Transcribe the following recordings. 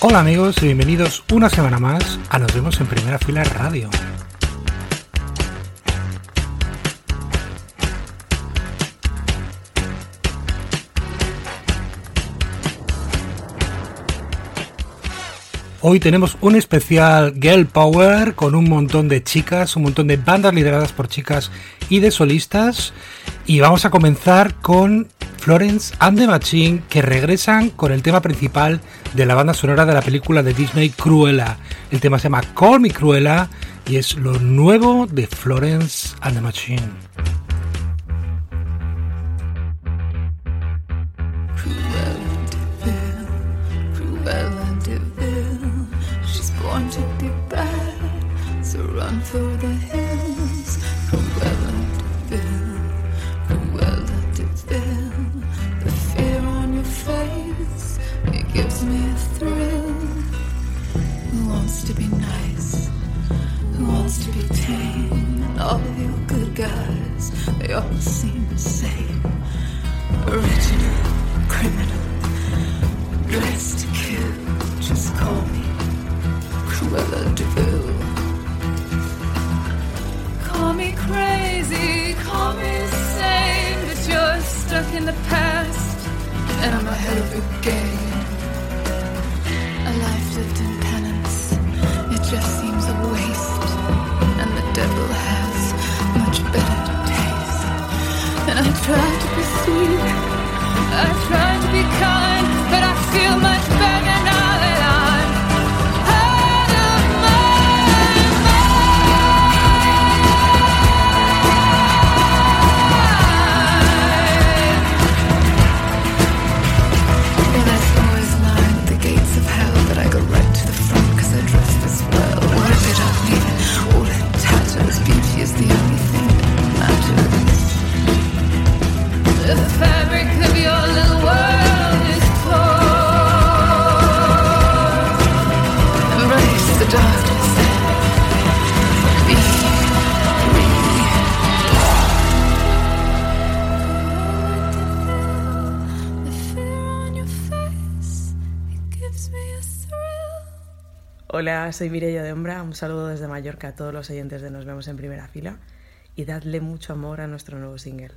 Hola amigos y bienvenidos una semana más a Nos vemos en Primera Fila Radio. Hoy tenemos un especial Girl Power con un montón de chicas, un montón de bandas lideradas por chicas y de solistas. Y vamos a comenzar con Florence and the Machine que regresan con el tema principal de la banda sonora de la película de Disney Cruella. El tema se llama Call Me Cruella y es lo nuevo de Florence and the Machine. to be bad. So run for the hills. The fear on your face, it gives me a thrill. Who wants to be nice? Who wants to be tame? And all of your good guys, they all seem the same. Original, criminal, dressed to kill. Just call me. DeVille. Call me crazy, call me insane, but you're stuck in the past, and I'm ahead of your game. A life lived in penance, it just seems a waste, and the devil has much better taste. And I try to be sweet, I try to be kind, Hola, soy Mireia de Ombra. Un saludo desde Mallorca a todos los oyentes de Nos vemos en primera fila y dadle mucho amor a nuestro nuevo single.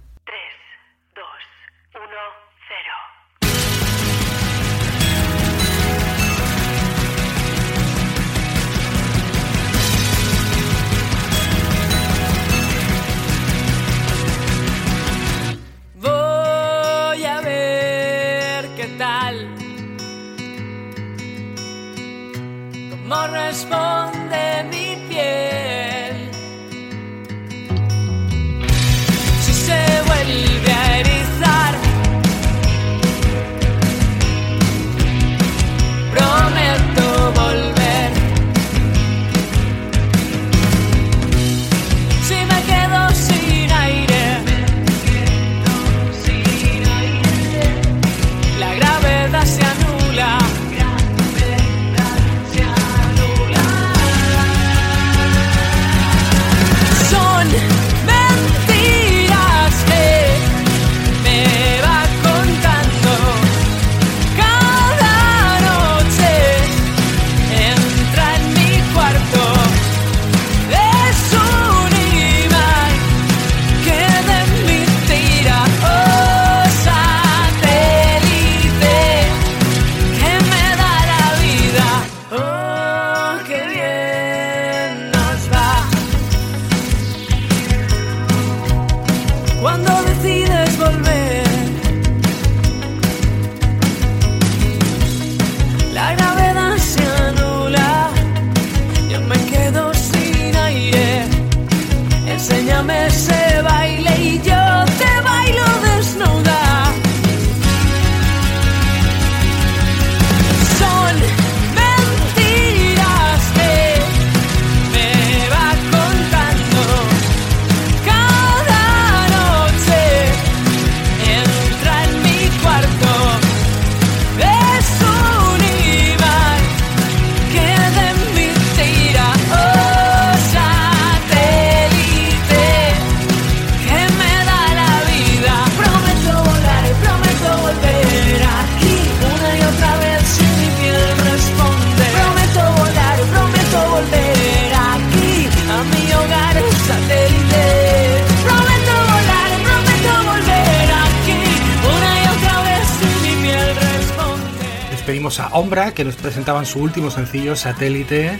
Escuchamos a Ombra, que nos presentaban su último sencillo, Satélite.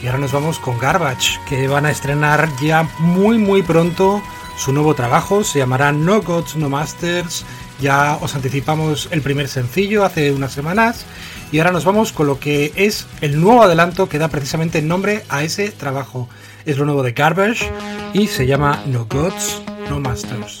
Y ahora nos vamos con Garbage, que van a estrenar ya muy muy pronto su nuevo trabajo. Se llamará No Gods, No Masters. Ya os anticipamos el primer sencillo hace unas semanas. Y ahora nos vamos con lo que es el nuevo adelanto que da precisamente nombre a ese trabajo. Es lo nuevo de Garbage y se llama No Gods, No Masters.